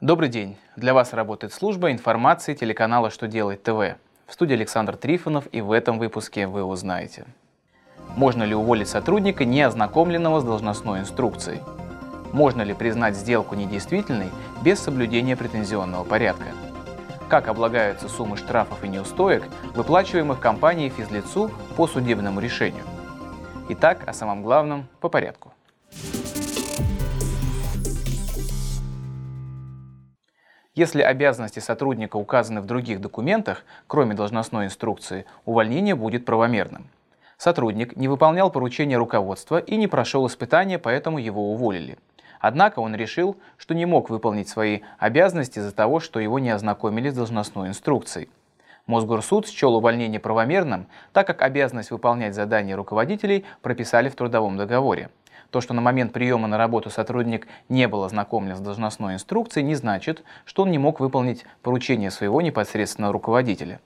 Добрый день. Для вас работает служба информации телеканала «Что делает ТВ». В студии Александр Трифонов и в этом выпуске вы узнаете. Можно ли уволить сотрудника, не ознакомленного с должностной инструкцией? Можно ли признать сделку недействительной без соблюдения претензионного порядка? Как облагаются суммы штрафов и неустоек, выплачиваемых компанией физлицу по судебному решению? Итак, о самом главном по порядку. Если обязанности сотрудника указаны в других документах, кроме должностной инструкции, увольнение будет правомерным. Сотрудник не выполнял поручения руководства и не прошел испытания, поэтому его уволили. Однако он решил, что не мог выполнить свои обязанности из-за того, что его не ознакомили с должностной инструкцией. Мосгорсуд счел увольнение правомерным, так как обязанность выполнять задания руководителей прописали в трудовом договоре. То, что на момент приема на работу сотрудник не был ознакомлен с должностной инструкцией, не значит, что он не мог выполнить поручение своего непосредственного руководителя.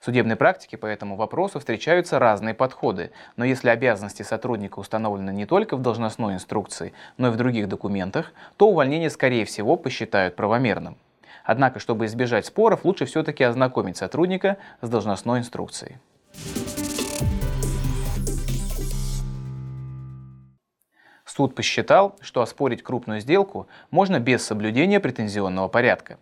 В судебной практике по этому вопросу встречаются разные подходы, но если обязанности сотрудника установлены не только в должностной инструкции, но и в других документах, то увольнение, скорее всего, посчитают правомерным. Однако, чтобы избежать споров, лучше все-таки ознакомить сотрудника с должностной инструкцией. Суд посчитал, что оспорить крупную сделку можно без соблюдения претензионного порядка.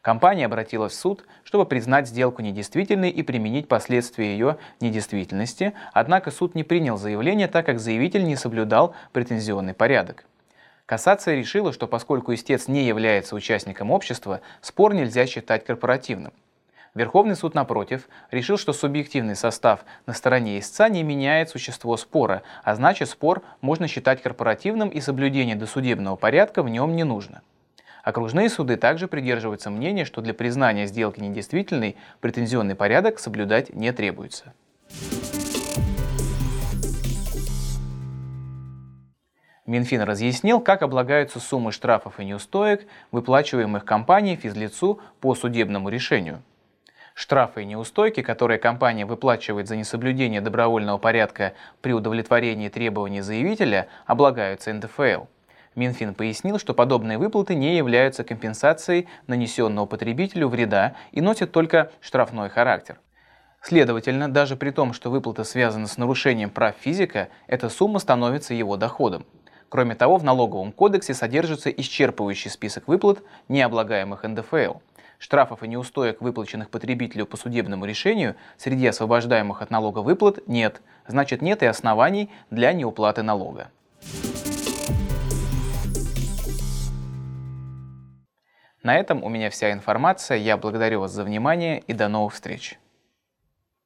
Компания обратилась в суд, чтобы признать сделку недействительной и применить последствия ее недействительности, однако суд не принял заявление, так как заявитель не соблюдал претензионный порядок. Кассация решила, что поскольку истец не является участником общества, спор нельзя считать корпоративным. Верховный суд, напротив, решил, что субъективный состав на стороне истца не меняет существо спора, а значит спор можно считать корпоративным и соблюдение досудебного порядка в нем не нужно. Окружные суды также придерживаются мнения, что для признания сделки недействительной претензионный порядок соблюдать не требуется. Минфин разъяснил, как облагаются суммы штрафов и неустоек, выплачиваемых компанией физлицу по судебному решению. Штрафы и неустойки, которые компания выплачивает за несоблюдение добровольного порядка при удовлетворении требований заявителя, облагаются НДФЛ. Минфин пояснил, что подобные выплаты не являются компенсацией нанесенного потребителю вреда и носят только штрафной характер. Следовательно, даже при том, что выплата связана с нарушением прав физика, эта сумма становится его доходом. Кроме того, в налоговом кодексе содержится исчерпывающий список выплат, не облагаемых НДФЛ. Штрафов и неустоек, выплаченных потребителю по судебному решению, среди освобождаемых от налога выплат нет, значит нет и оснований для неуплаты налога. На этом у меня вся информация. Я благодарю вас за внимание и до новых встреч.